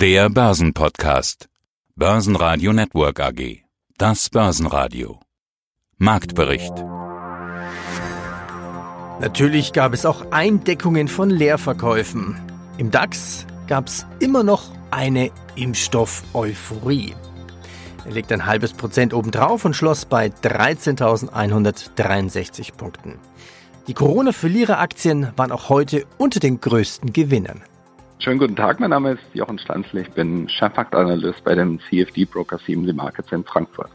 Der Börsenpodcast. Börsenradio Network AG. Das Börsenradio. Marktbericht. Natürlich gab es auch Eindeckungen von Leerverkäufen. Im DAX gab es immer noch eine Impfstoff-Euphorie. Er legt ein halbes Prozent obendrauf und schloss bei 13.163 Punkten. Die Corona-Verlierer-Aktien waren auch heute unter den größten Gewinnern. Schönen guten Tag, mein Name ist Jochen Stanzle, ich bin Chefmarktanalyst bei dem CFD Broker Siemens Markets in Frankfurt.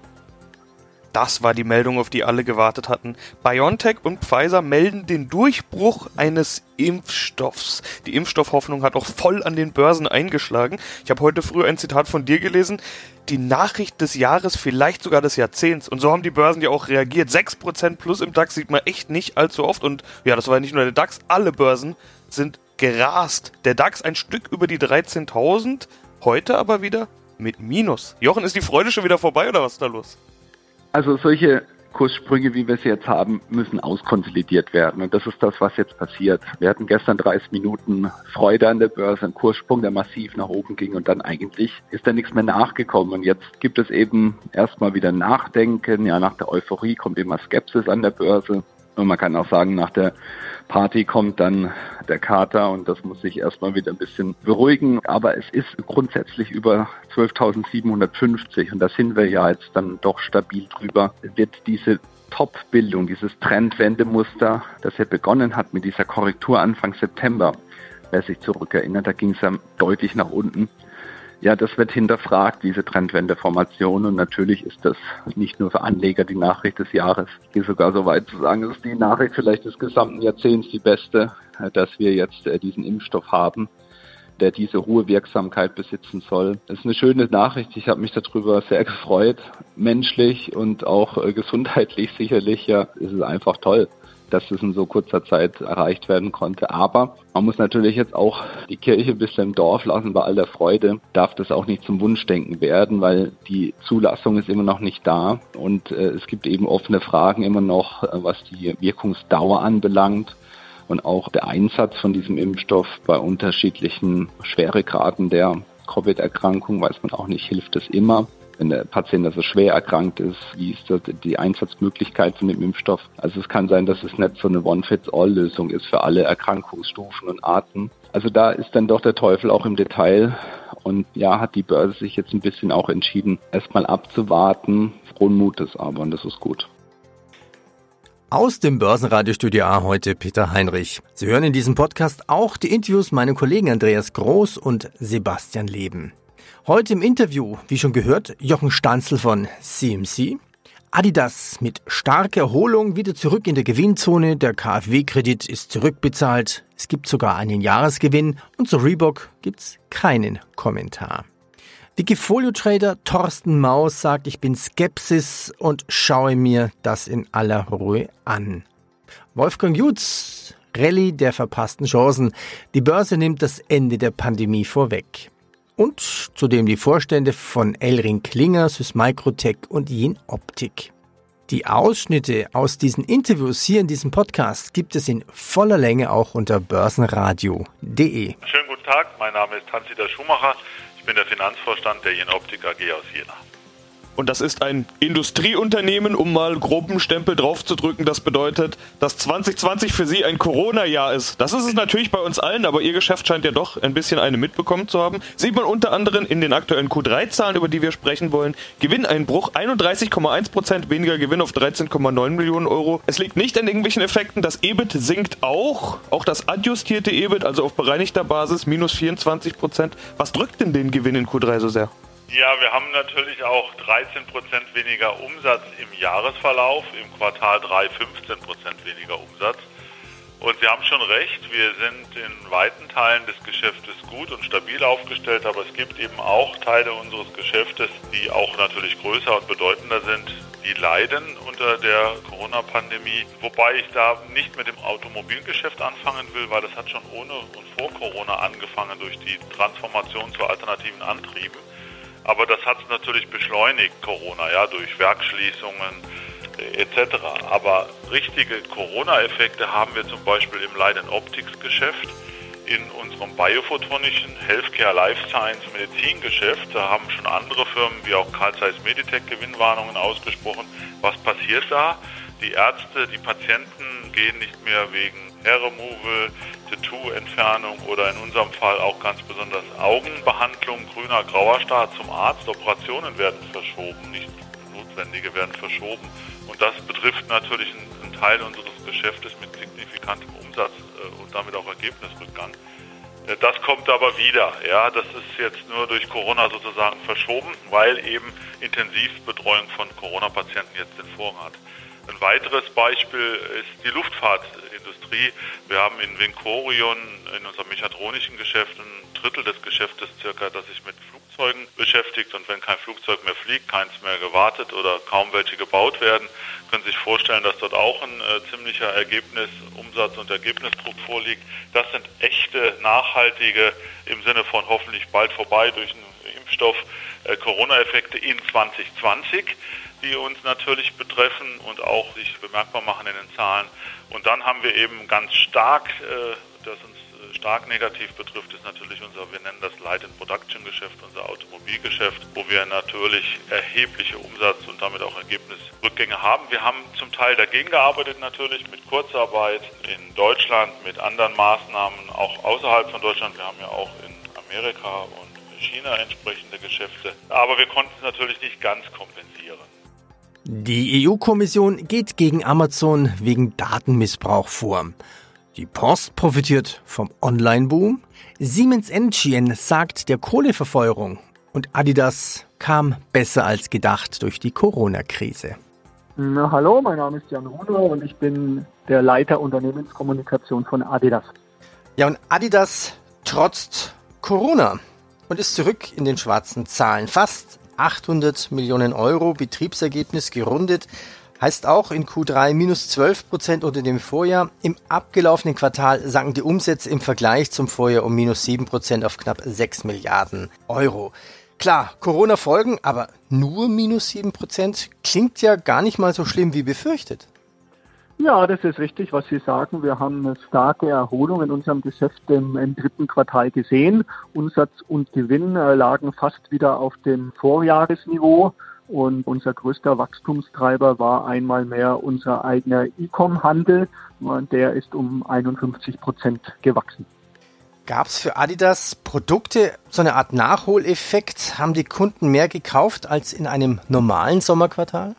Das war die Meldung, auf die alle gewartet hatten. BioNTech und Pfizer melden den Durchbruch eines Impfstoffs. Die Impfstoffhoffnung hat auch voll an den Börsen eingeschlagen. Ich habe heute früh ein Zitat von dir gelesen. Die Nachricht des Jahres, vielleicht sogar des Jahrzehnts. Und so haben die Börsen ja auch reagiert. 6% plus im DAX sieht man echt nicht allzu oft. Und ja, das war ja nicht nur der DAX, alle Börsen sind gerast. Der DAX ein Stück über die 13.000, heute aber wieder mit Minus. Jochen, ist die Freude schon wieder vorbei oder was ist da los? Also solche Kurssprünge, wie wir sie jetzt haben, müssen auskonsolidiert werden. Und das ist das, was jetzt passiert. Wir hatten gestern 30 Minuten Freude an der Börse, einen Kurssprung, der massiv nach oben ging und dann eigentlich ist da nichts mehr nachgekommen. Und jetzt gibt es eben erstmal wieder Nachdenken. Ja, nach der Euphorie kommt immer Skepsis an der Börse. Und man kann auch sagen, nach der Party kommt dann der Kater und das muss sich erstmal wieder ein bisschen beruhigen. Aber es ist grundsätzlich über 12.750 und da sind wir ja jetzt dann doch stabil drüber, wird diese Top-Bildung, dieses Trendwendemuster, das ja begonnen hat mit dieser Korrektur Anfang September, wer sich zurückerinnert, da ging es ja deutlich nach unten. Ja, das wird hinterfragt, diese Trendwendeformation. Und natürlich ist das nicht nur für Anleger die Nachricht des Jahres. Ich gehe sogar so weit zu sagen, es ist die Nachricht vielleicht des gesamten Jahrzehnts die beste, dass wir jetzt äh, diesen Impfstoff haben, der diese hohe Wirksamkeit besitzen soll. Das ist eine schöne Nachricht. Ich habe mich darüber sehr gefreut. Menschlich und auch äh, gesundheitlich sicherlich, ja, ist es einfach toll dass es in so kurzer Zeit erreicht werden konnte. Aber man muss natürlich jetzt auch die Kirche ein bisschen im Dorf lassen. Bei aller Freude darf das auch nicht zum Wunschdenken werden, weil die Zulassung ist immer noch nicht da und äh, es gibt eben offene Fragen immer noch, äh, was die Wirkungsdauer anbelangt und auch der Einsatz von diesem Impfstoff bei unterschiedlichen Schweregraden der Covid-Erkrankung weiß man auch nicht, hilft es immer wenn der Patient also schwer erkrankt ist, wie ist das die Einsatzmöglichkeit von dem Impfstoff. Also es kann sein, dass es nicht so eine One-Fits-All-Lösung ist für alle Erkrankungsstufen und Arten. Also da ist dann doch der Teufel auch im Detail. Und ja, hat die Börse sich jetzt ein bisschen auch entschieden, erstmal abzuwarten. Frohen Mutes aber, und das ist gut. Aus dem Börsenradiostudio A heute Peter Heinrich. Sie hören in diesem Podcast auch die Interviews meiner Kollegen Andreas Groß und Sebastian Leben. Heute im Interview, wie schon gehört, Jochen Stanzel von CMC. Adidas mit starker Erholung wieder zurück in der Gewinnzone. Der KfW-Kredit ist zurückbezahlt. Es gibt sogar einen Jahresgewinn und zu Reebok gibt's keinen Kommentar. Wikifolio-Trader Thorsten Maus sagt, ich bin Skepsis und schaue mir das in aller Ruhe an. Wolfgang Jutz, Rallye der verpassten Chancen. Die Börse nimmt das Ende der Pandemie vorweg und zudem die Vorstände von Elring Klinger, Microtech und Yin Optik. Die Ausschnitte aus diesen Interviews hier in diesem Podcast gibt es in voller Länge auch unter börsenradio.de. Schönen guten Tag, mein Name ist Hans-Dieter Schumacher. Ich bin der Finanzvorstand der Yin Optik AG aus Jena. Und das ist ein Industrieunternehmen, um mal groben Stempel draufzudrücken. Das bedeutet, dass 2020 für Sie ein Corona-Jahr ist. Das ist es natürlich bei uns allen, aber Ihr Geschäft scheint ja doch ein bisschen eine mitbekommen zu haben. Sieht man unter anderem in den aktuellen Q3-Zahlen, über die wir sprechen wollen. Gewinneinbruch 31,1% weniger Gewinn auf 13,9 Millionen Euro. Es liegt nicht an irgendwelchen Effekten. Das EBIT sinkt auch. Auch das adjustierte EBIT, also auf bereinigter Basis, minus 24%. Was drückt denn den Gewinn in Q3 so sehr? Ja, wir haben natürlich auch 13 Prozent weniger Umsatz im Jahresverlauf, im Quartal 3 15 Prozent weniger Umsatz. Und Sie haben schon recht, wir sind in weiten Teilen des Geschäftes gut und stabil aufgestellt, aber es gibt eben auch Teile unseres Geschäftes, die auch natürlich größer und bedeutender sind, die leiden unter der Corona-Pandemie. Wobei ich da nicht mit dem Automobilgeschäft anfangen will, weil das hat schon ohne und vor Corona angefangen durch die Transformation zu alternativen Antrieben. Aber das hat es natürlich beschleunigt, Corona, ja, durch Werkschließungen äh, etc. Aber richtige Corona-Effekte haben wir zum Beispiel im Light Optics Geschäft. in unserem biophotronischen Healthcare Life Science Medizingeschäft. Da haben schon andere Firmen wie auch Carl Zeiss Meditech Gewinnwarnungen ausgesprochen. Was passiert da? Die Ärzte, die Patienten gehen nicht mehr wegen Hair Removal, Tattoo-Entfernung oder in unserem Fall auch ganz besonders Augenbehandlung, grüner, grauer Star zum Arzt. Operationen werden verschoben, nicht notwendige werden verschoben. Und das betrifft natürlich einen, Teil unseres Geschäftes mit signifikantem Umsatz äh, und damit auch Ergebnisrückgang. Äh, das kommt aber wieder. Ja, das ist jetzt nur durch Corona sozusagen verschoben, weil eben Intensivbetreuung von Corona-Patienten jetzt den Vorrang hat. Ein weiteres Beispiel ist die Luftfahrtindustrie. Wir haben in Vincorion in unserem mechatronischen Geschäft ein Drittel des Geschäftes circa, das sich mit Flugzeugen beschäftigt. Und wenn kein Flugzeug mehr fliegt, keins mehr gewartet oder kaum welche gebaut werden, können Sie sich vorstellen, dass dort auch ein äh, ziemlicher Ergebnis, Umsatz und Ergebnisdruck vorliegt. Das sind echte, nachhaltige, im Sinne von hoffentlich bald vorbei durch einen Impfstoff, äh, Corona-Effekte in 2020 die uns natürlich betreffen und auch sich bemerkbar machen in den Zahlen. Und dann haben wir eben ganz stark, äh, das uns äh, stark negativ betrifft, ist natürlich unser, wir nennen das Light and Production Geschäft, unser Automobilgeschäft, wo wir natürlich erhebliche Umsatz- und damit auch Ergebnisrückgänge haben. Wir haben zum Teil dagegen gearbeitet natürlich mit Kurzarbeit in Deutschland, mit anderen Maßnahmen auch außerhalb von Deutschland. Wir haben ja auch in Amerika und China entsprechende Geschäfte. Aber wir konnten es natürlich nicht ganz kompensieren. Die EU-Kommission geht gegen Amazon wegen Datenmissbrauch vor. Die Post profitiert vom Online-Boom. Siemens Energy sagt der Kohleverfeuerung. Und Adidas kam besser als gedacht durch die Corona-Krise. Na, hallo, mein Name ist Jan Runer und ich bin der Leiter Unternehmenskommunikation von Adidas. Ja, und Adidas trotzt Corona und ist zurück in den schwarzen Zahlen. Fast 800 Millionen Euro Betriebsergebnis gerundet. Heißt auch in Q3 minus 12 Prozent unter dem Vorjahr. Im abgelaufenen Quartal sanken die Umsätze im Vergleich zum Vorjahr um minus 7 Prozent auf knapp 6 Milliarden Euro. Klar, Corona-Folgen, aber nur minus 7 Prozent klingt ja gar nicht mal so schlimm wie befürchtet. Ja, das ist richtig, was Sie sagen. Wir haben eine starke Erholung in unserem Geschäft im, im dritten Quartal gesehen. Umsatz und Gewinn äh, lagen fast wieder auf dem Vorjahresniveau. Und unser größter Wachstumstreiber war einmal mehr unser eigener E-Com-Handel. Der ist um 51 Prozent gewachsen. Gab es für Adidas Produkte, so eine Art Nachholeffekt? Haben die Kunden mehr gekauft als in einem normalen Sommerquartal?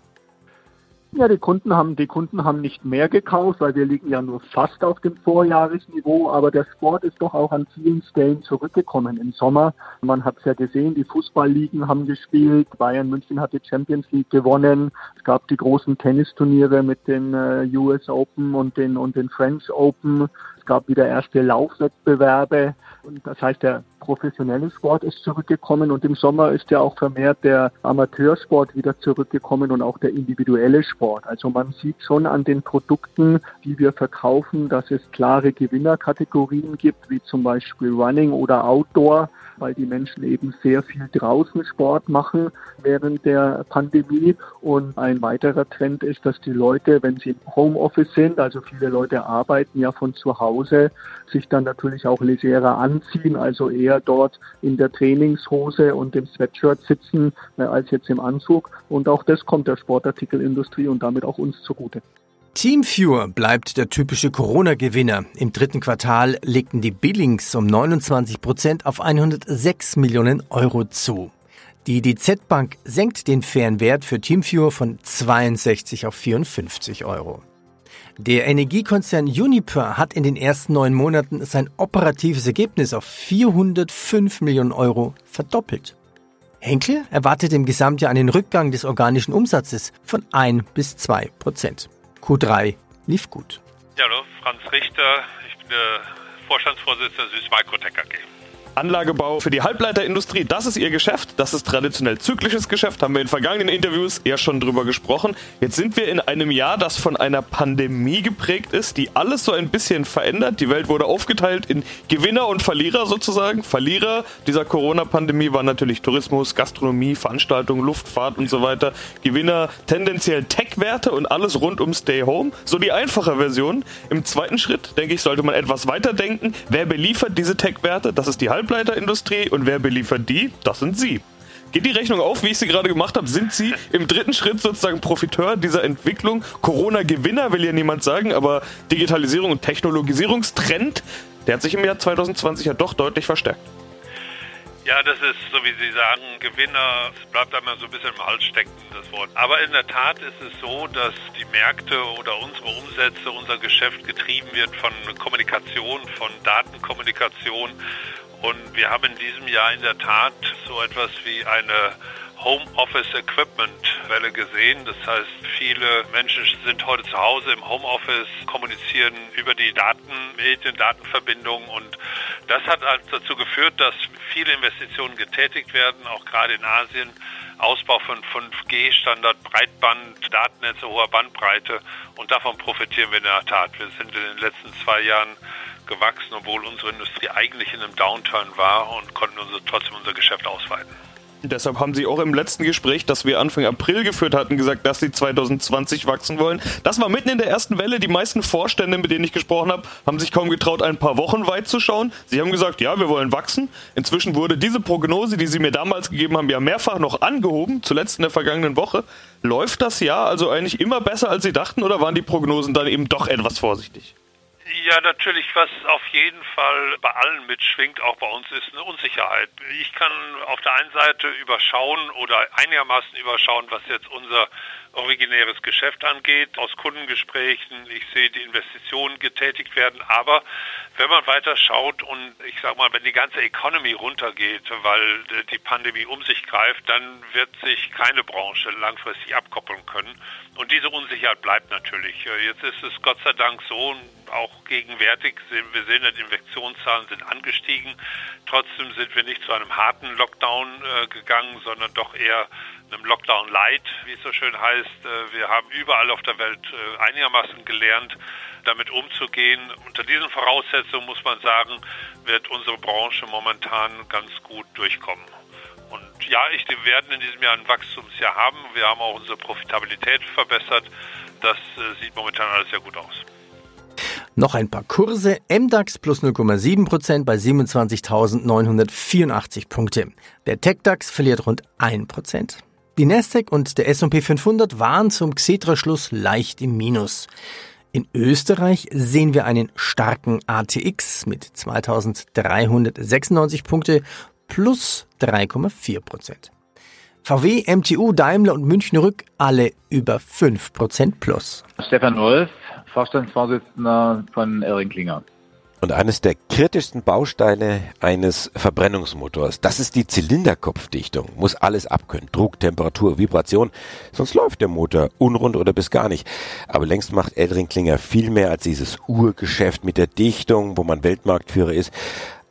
Ja, die Kunden haben, die Kunden haben nicht mehr gekauft, weil wir liegen ja nur fast auf dem Vorjahresniveau, aber der Sport ist doch auch an vielen Stellen zurückgekommen im Sommer. Man hat es ja gesehen, die Fußballligen haben gespielt, Bayern München hat die Champions League gewonnen, es gab die großen Tennisturniere mit den äh, US Open und den, und den French Open, gab wieder erste Laufwettbewerbe. Und das heißt, der professionelle Sport ist zurückgekommen und im Sommer ist ja auch vermehrt der Amateursport wieder zurückgekommen und auch der individuelle Sport. Also man sieht schon an den Produkten, die wir verkaufen, dass es klare Gewinnerkategorien gibt, wie zum Beispiel Running oder Outdoor weil die Menschen eben sehr viel draußen Sport machen während der Pandemie. Und ein weiterer Trend ist, dass die Leute, wenn sie im Homeoffice sind, also viele Leute arbeiten ja von zu Hause, sich dann natürlich auch legerer anziehen, also eher dort in der Trainingshose und dem Sweatshirt sitzen äh, als jetzt im Anzug. Und auch das kommt der Sportartikelindustrie und damit auch uns zugute. Teamviewer bleibt der typische Corona-Gewinner. Im dritten Quartal legten die Billings um 29 Prozent auf 106 Millionen Euro zu. Die DZ Bank senkt den fairen Wert für Teamviewer von 62 auf 54 Euro. Der Energiekonzern Uniper hat in den ersten neun Monaten sein operatives Ergebnis auf 405 Millionen Euro verdoppelt. Henkel erwartet im Gesamtjahr einen Rückgang des organischen Umsatzes von 1 bis 2 Prozent. Q3 lief gut. Ja, hallo, Franz Richter. Ich bin der Vorstandsvorsitzender Süß Microtech AG. Anlagebau für die Halbleiterindustrie, das ist ihr Geschäft. Das ist traditionell zyklisches Geschäft, haben wir in vergangenen Interviews eher schon drüber gesprochen. Jetzt sind wir in einem Jahr, das von einer Pandemie geprägt ist, die alles so ein bisschen verändert. Die Welt wurde aufgeteilt in Gewinner und Verlierer sozusagen. Verlierer dieser Corona-Pandemie waren natürlich Tourismus, Gastronomie, Veranstaltungen, Luftfahrt und so weiter. Gewinner tendenziell Tech-Werte und alles rund um Stay Home. So die einfache Version. Im zweiten Schritt, denke ich, sollte man etwas weiter denken. Wer beliefert diese Tech-Werte? Das ist die Halbleiterindustrie. Und wer beliefert die? Das sind Sie. Geht die Rechnung auf, wie ich sie gerade gemacht habe? Sind Sie im dritten Schritt sozusagen Profiteur dieser Entwicklung? Corona-Gewinner will ja niemand sagen, aber Digitalisierung und Technologisierungstrend, der hat sich im Jahr 2020 ja doch deutlich verstärkt. Ja, das ist, so wie Sie sagen, Gewinner. Es bleibt einmal so ein bisschen im Hals stecken, das Wort. Aber in der Tat ist es so, dass die Märkte oder unsere Umsätze, unser Geschäft getrieben wird von Kommunikation, von Datenkommunikation. Und wir haben in diesem Jahr in der Tat so etwas wie eine Homeoffice Equipment Welle gesehen. Das heißt, viele Menschen sind heute zu Hause im Homeoffice, kommunizieren über die Datenmedien, Datenverbindungen und das hat also dazu geführt, dass viele Investitionen getätigt werden, auch gerade in Asien. Ausbau von 5G-Standard, Breitband, Datennetze hoher Bandbreite und davon profitieren wir in der Tat. Wir sind in den letzten zwei Jahren gewachsen, obwohl unsere Industrie eigentlich in einem Downturn war und konnten unser, trotzdem unser Geschäft ausweiten. Deshalb haben Sie auch im letzten Gespräch, das wir Anfang April geführt hatten, gesagt, dass Sie 2020 wachsen wollen. Das war mitten in der ersten Welle. Die meisten Vorstände, mit denen ich gesprochen habe, haben sich kaum getraut, ein paar Wochen weit zu schauen. Sie haben gesagt, ja, wir wollen wachsen. Inzwischen wurde diese Prognose, die Sie mir damals gegeben haben, ja mehrfach noch angehoben, zuletzt in der vergangenen Woche. Läuft das Jahr also eigentlich immer besser, als Sie dachten, oder waren die Prognosen dann eben doch etwas vorsichtig? Ja, natürlich, was auf jeden Fall bei allen mitschwingt, auch bei uns, ist eine Unsicherheit. Ich kann auf der einen Seite überschauen oder einigermaßen überschauen, was jetzt unser originäres Geschäft angeht, aus Kundengesprächen. Ich sehe die Investitionen getätigt werden. Aber wenn man weiter schaut und ich sage mal, wenn die ganze Economy runtergeht, weil die Pandemie um sich greift, dann wird sich keine Branche langfristig abkoppeln können. Und diese Unsicherheit bleibt natürlich. Jetzt ist es Gott sei Dank so, auch gegenwärtig, wir sehen, die Infektionszahlen sind angestiegen. Trotzdem sind wir nicht zu einem harten Lockdown äh, gegangen, sondern doch eher einem Lockdown Light, wie es so schön heißt. Äh, wir haben überall auf der Welt äh, einigermaßen gelernt, damit umzugehen. Unter diesen Voraussetzungen muss man sagen, wird unsere Branche momentan ganz gut durchkommen. Und ja, ich, wir werden in diesem Jahr ein Wachstumsjahr haben. Wir haben auch unsere Profitabilität verbessert. Das äh, sieht momentan alles sehr gut aus. Noch ein paar Kurse. MDAX plus 0,7% bei 27.984 Punkte. Der TechDAX verliert rund 1%. Die Nasdaq und der S&P 500 waren zum Xetra-Schluss leicht im Minus. In Österreich sehen wir einen starken ATX mit 2396 Punkte plus 3,4 Prozent. VW, MTU, Daimler und München Rück alle über 5 Prozent plus. Stefan Wolf, Vorstandsvorsitzender von Ehring und eines der kritischsten Bausteine eines Verbrennungsmotors, das ist die Zylinderkopfdichtung. Muss alles abkönnen. Druck, Temperatur, Vibration. Sonst läuft der Motor unrund oder bis gar nicht. Aber längst macht Eldring-Klinger viel mehr als dieses Urgeschäft mit der Dichtung, wo man Weltmarktführer ist.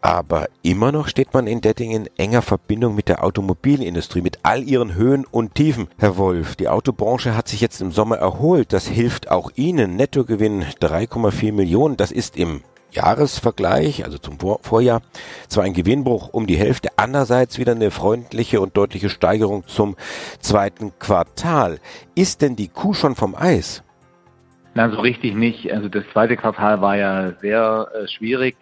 Aber immer noch steht man in Detting in enger Verbindung mit der Automobilindustrie, mit all ihren Höhen und Tiefen. Herr Wolf, die Autobranche hat sich jetzt im Sommer erholt. Das hilft auch Ihnen. Nettogewinn 3,4 Millionen. Das ist im Jahresvergleich, also zum Vor Vorjahr, zwar ein Gewinnbruch um die Hälfte, andererseits wieder eine freundliche und deutliche Steigerung zum zweiten Quartal. Ist denn die Kuh schon vom Eis? Nein, so richtig nicht. Also das zweite Quartal war ja sehr äh, schwierig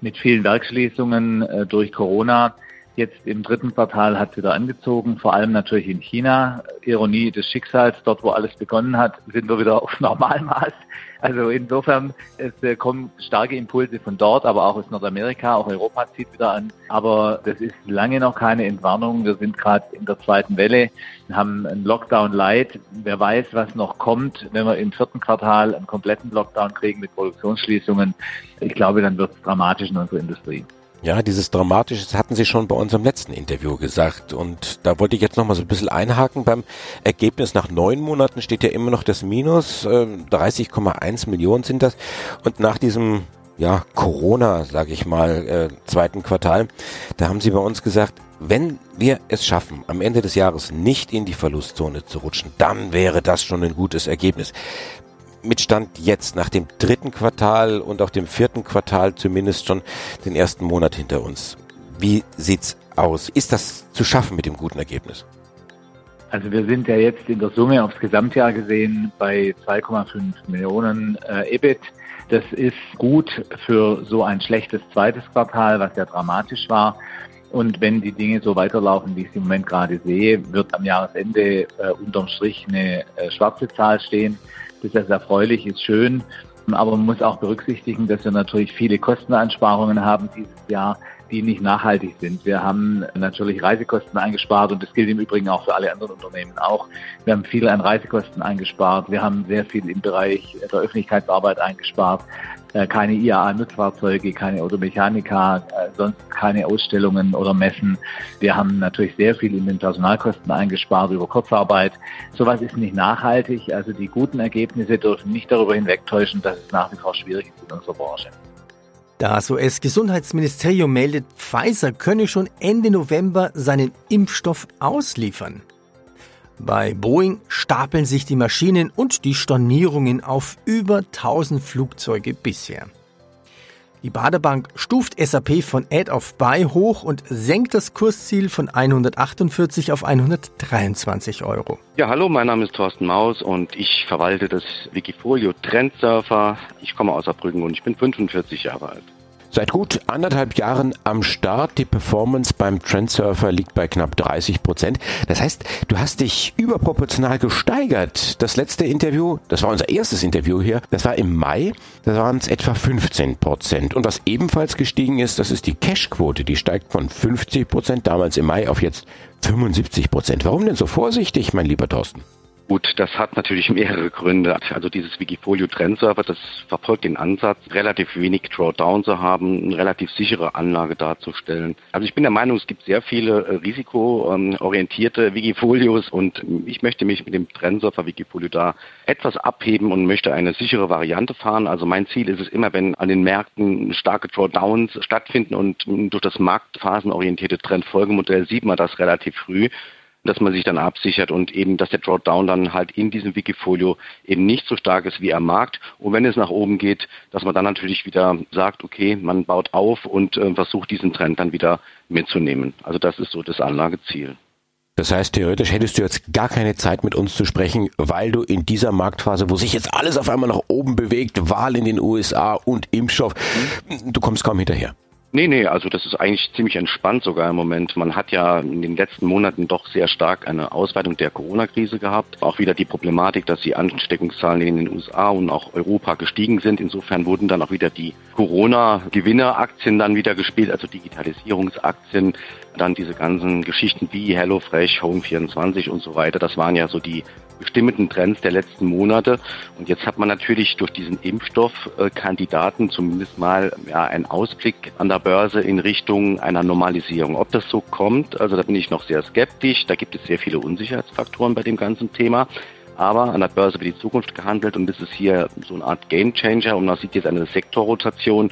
mit vielen Werkschließungen äh, durch Corona. Jetzt im dritten Quartal hat es wieder angezogen, vor allem natürlich in China. Ironie des Schicksals, dort wo alles begonnen hat, sind wir wieder auf Normalmaß. Also insofern, es äh, kommen starke Impulse von dort, aber auch aus Nordamerika, auch Europa zieht wieder an. Aber das ist lange noch keine Entwarnung. Wir sind gerade in der zweiten Welle, haben einen Lockdown light. Wer weiß, was noch kommt, wenn wir im vierten Quartal einen kompletten Lockdown kriegen mit Produktionsschließungen. Ich glaube, dann wird es dramatisch in unserer Industrie. Ja, dieses Dramatische hatten Sie schon bei unserem letzten Interview gesagt. Und da wollte ich jetzt nochmal so ein bisschen einhaken. Beim Ergebnis nach neun Monaten steht ja immer noch das Minus. 30,1 ähm, Millionen sind das. Und nach diesem ja, Corona, sage ich mal, äh, zweiten Quartal. Da haben Sie bei uns gesagt, wenn wir es schaffen, am Ende des Jahres nicht in die Verlustzone zu rutschen, dann wäre das schon ein gutes Ergebnis. Mit Stand jetzt, nach dem dritten Quartal und auch dem vierten Quartal zumindest schon den ersten Monat hinter uns. Wie sieht's aus? Ist das zu schaffen mit dem guten Ergebnis? Also wir sind ja jetzt in der Summe aufs Gesamtjahr gesehen bei 2,5 Millionen äh, EBIT. Das ist gut für so ein schlechtes zweites Quartal, was ja dramatisch war. Und wenn die Dinge so weiterlaufen, wie ich sie im Moment gerade sehe, wird am Jahresende äh, unterm Strich eine äh, schwarze Zahl stehen. Das ist erfreulich, ist schön. Aber man muss auch berücksichtigen, dass wir natürlich viele Kosteneinsparungen haben dieses Jahr, die nicht nachhaltig sind. Wir haben natürlich Reisekosten eingespart und das gilt im Übrigen auch für alle anderen Unternehmen auch. Wir haben viel an Reisekosten eingespart. Wir haben sehr viel im Bereich der Öffentlichkeitsarbeit eingespart. Äh, keine IAA-Nutzfahrzeuge, keine Automechanika, äh, sonst keine Ausstellungen oder Messen. Wir haben natürlich sehr viel in den Personalkosten eingespart über Kurzarbeit. Sowas ist nicht nachhaltig. Also die guten Ergebnisse dürfen nicht darüber hinwegtäuschen, dass es nach wie vor schwierig ist in unserer Branche. Das US-Gesundheitsministerium meldet, Pfizer könne schon Ende November seinen Impfstoff ausliefern. Bei Boeing stapeln sich die Maschinen und die Stornierungen auf über 1000 Flugzeuge bisher. Die Badebank stuft SAP von Add of Buy hoch und senkt das Kursziel von 148 auf 123 Euro. Ja, hallo, mein Name ist Thorsten Maus und ich verwalte das Wikifolio Trendsurfer. Ich komme aus Saarbrücken und ich bin 45 Jahre alt. Seit gut anderthalb Jahren am Start. Die Performance beim Trendsurfer liegt bei knapp 30 Prozent. Das heißt, du hast dich überproportional gesteigert. Das letzte Interview, das war unser erstes Interview hier, das war im Mai. Da waren es etwa 15 Prozent. Und was ebenfalls gestiegen ist, das ist die Cashquote. Die steigt von 50 Prozent damals im Mai auf jetzt 75 Prozent. Warum denn so vorsichtig, mein lieber Thorsten? Gut, das hat natürlich mehrere Gründe. Also dieses Wikifolio Trendserver, das verfolgt den Ansatz, relativ wenig Drawdown zu haben, eine relativ sichere Anlage darzustellen. Also ich bin der Meinung, es gibt sehr viele äh, risikoorientierte Wikifolios und ich möchte mich mit dem Trendsurfer Wikifolio da etwas abheben und möchte eine sichere Variante fahren. Also mein Ziel ist es immer, wenn an den Märkten starke Drawdowns stattfinden und durch das marktphasenorientierte Trendfolgemodell sieht man das relativ früh dass man sich dann absichert und eben, dass der Drawdown dann halt in diesem Wikifolio eben nicht so stark ist wie am Markt. Und wenn es nach oben geht, dass man dann natürlich wieder sagt, okay, man baut auf und äh, versucht diesen Trend dann wieder mitzunehmen. Also das ist so das Anlageziel. Das heißt, theoretisch hättest du jetzt gar keine Zeit mit uns zu sprechen, weil du in dieser Marktphase, wo sich jetzt alles auf einmal nach oben bewegt, Wahl in den USA und Impfstoff, mhm. du kommst kaum hinterher. Nee, nee, also das ist eigentlich ziemlich entspannt sogar im Moment. Man hat ja in den letzten Monaten doch sehr stark eine Ausweitung der Corona-Krise gehabt. Auch wieder die Problematik, dass die Ansteckungszahlen in den USA und auch Europa gestiegen sind. Insofern wurden dann auch wieder die Corona-Gewinneraktien dann wieder gespielt, also Digitalisierungsaktien. Dann diese ganzen Geschichten wie HelloFresh, Home24 und so weiter. Das waren ja so die bestimmten Trends der letzten Monate. Und jetzt hat man natürlich durch diesen Impfstoffkandidaten zumindest mal ja, einen Ausblick an der Börse in Richtung einer Normalisierung. Ob das so kommt, also da bin ich noch sehr skeptisch. Da gibt es sehr viele Unsicherheitsfaktoren bei dem ganzen Thema. Aber an der Börse wird die Zukunft gehandelt und das ist hier so eine Art Gamechanger und man sieht jetzt eine Sektorrotation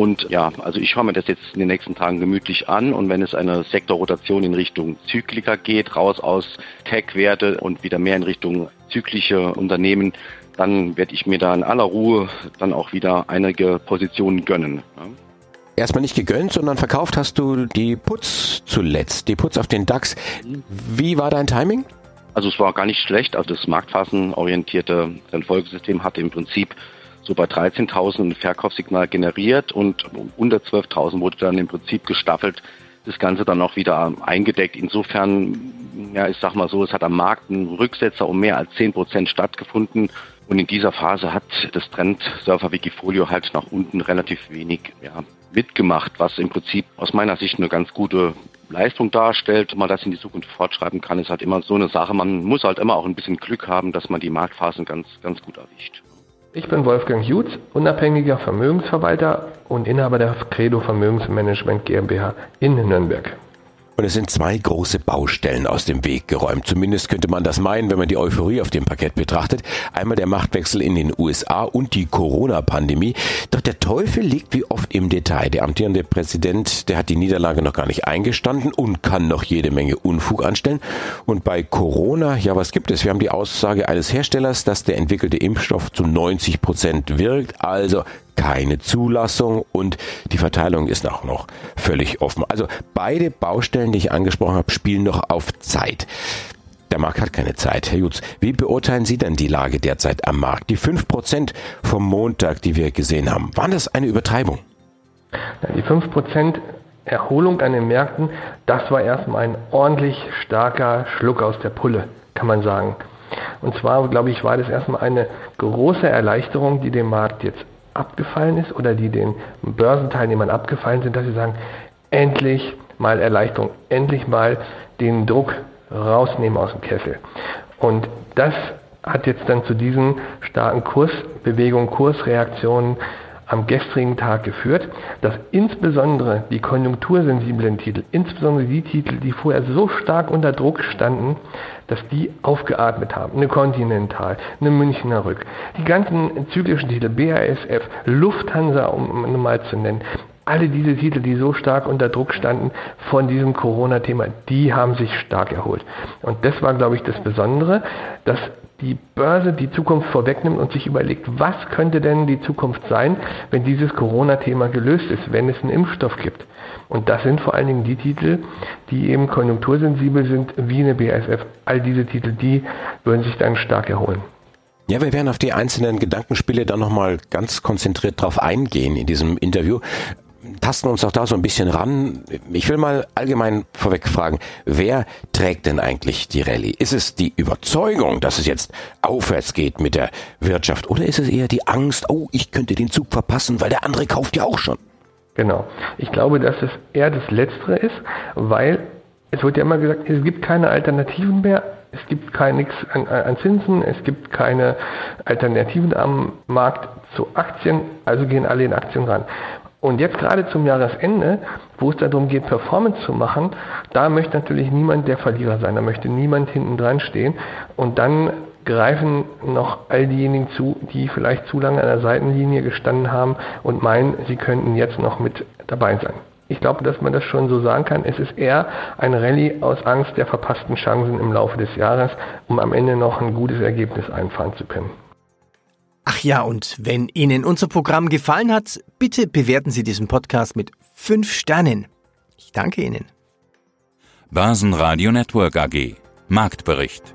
und ja, also ich schaue mir das jetzt in den nächsten Tagen gemütlich an und wenn es eine Sektorrotation in Richtung Zykliker geht, raus aus Tech-Werte und wieder mehr in Richtung zyklische Unternehmen, dann werde ich mir da in aller Ruhe dann auch wieder einige Positionen gönnen. Erstmal nicht gegönnt, sondern verkauft hast du die Putz zuletzt, die Putz auf den DAX. Wie war dein Timing? Also es war gar nicht schlecht. Also das marktphasenorientierte Folgesystem hatte im Prinzip so bei 13.000 ein Verkaufssignal generiert und unter 12.000 wurde dann im Prinzip gestaffelt das Ganze dann auch wieder eingedeckt. Insofern, ja, ich sag mal so, es hat am Markt ein Rücksetzer um mehr als 10 Prozent stattgefunden. Und in dieser Phase hat das Trendsurfer Wikifolio halt nach unten relativ wenig ja, mitgemacht, was im Prinzip aus meiner Sicht eine ganz gute Leistung darstellt. Man das in die Zukunft fortschreiben kann, ist halt immer so eine Sache. Man muss halt immer auch ein bisschen Glück haben, dass man die Marktphasen ganz, ganz gut erwischt. Ich bin Wolfgang Jutz, unabhängiger Vermögensverwalter und Inhaber der Credo Vermögensmanagement GmbH in Nürnberg. Und es sind zwei große Baustellen aus dem Weg geräumt. Zumindest könnte man das meinen, wenn man die Euphorie auf dem Parkett betrachtet. Einmal der Machtwechsel in den USA und die Corona-Pandemie. Doch der Teufel liegt wie oft im Detail. Der amtierende Präsident, der hat die Niederlage noch gar nicht eingestanden und kann noch jede Menge Unfug anstellen. Und bei Corona, ja, was gibt es? Wir haben die Aussage eines Herstellers, dass der entwickelte Impfstoff zu 90 Prozent wirkt. Also keine Zulassung und die Verteilung ist auch noch völlig offen. Also beide Baustellen, die ich angesprochen habe, spielen noch auf Zeit. Der Markt hat keine Zeit. Herr Jutz, wie beurteilen Sie denn die Lage derzeit am Markt? Die 5% vom Montag, die wir gesehen haben, waren das eine Übertreibung? Die 5% Erholung an den Märkten, das war erstmal ein ordentlich starker Schluck aus der Pulle, kann man sagen. Und zwar, glaube ich, war das erstmal eine große Erleichterung, die dem Markt jetzt abgefallen ist oder die den Börsenteilnehmern abgefallen sind, dass sie sagen, endlich mal Erleichterung, endlich mal den Druck rausnehmen aus dem Kessel. Und das hat jetzt dann zu diesen starken Kursbewegungen, Kursreaktionen am gestrigen Tag geführt, dass insbesondere die konjunktursensiblen Titel, insbesondere die Titel, die vorher so stark unter Druck standen, dass die aufgeatmet haben. Eine Continental, eine Münchner Rück, die ganzen zyklischen Titel, BASF, Lufthansa, um mal zu nennen, alle diese Titel, die so stark unter Druck standen von diesem Corona-Thema, die haben sich stark erholt. Und das war, glaube ich, das Besondere, dass die Börse die Zukunft vorwegnimmt und sich überlegt, was könnte denn die Zukunft sein, wenn dieses Corona-Thema gelöst ist, wenn es einen Impfstoff gibt. Und das sind vor allen Dingen die Titel, die eben konjunktursensibel sind, wie eine BASF. All diese Titel, die würden sich dann stark erholen. Ja, wir werden auf die einzelnen Gedankenspiele dann nochmal ganz konzentriert drauf eingehen in diesem Interview tasten uns auch da so ein bisschen ran. Ich will mal allgemein vorweg fragen, wer trägt denn eigentlich die Rallye? Ist es die Überzeugung, dass es jetzt aufwärts geht mit der Wirtschaft oder ist es eher die Angst, oh, ich könnte den Zug verpassen, weil der andere kauft ja auch schon? Genau. Ich glaube, dass es eher das Letztere ist, weil es wird ja immer gesagt, es gibt keine Alternativen mehr. Es gibt kein nichts an, an Zinsen, es gibt keine Alternativen am Markt zu Aktien, also gehen alle in Aktien ran. Und jetzt gerade zum Jahresende, wo es darum geht, Performance zu machen, da möchte natürlich niemand der Verlierer sein, da möchte niemand hinten dran stehen. Und dann greifen noch all diejenigen zu, die vielleicht zu lange an der Seitenlinie gestanden haben und meinen, sie könnten jetzt noch mit dabei sein. Ich glaube, dass man das schon so sagen kann. Es ist eher ein Rallye aus Angst der verpassten Chancen im Laufe des Jahres, um am Ende noch ein gutes Ergebnis einfahren zu können. Ach ja, und wenn Ihnen unser Programm gefallen hat, bitte bewerten Sie diesen Podcast mit fünf Sternen. Ich danke Ihnen. Börsenradio Network AG Marktbericht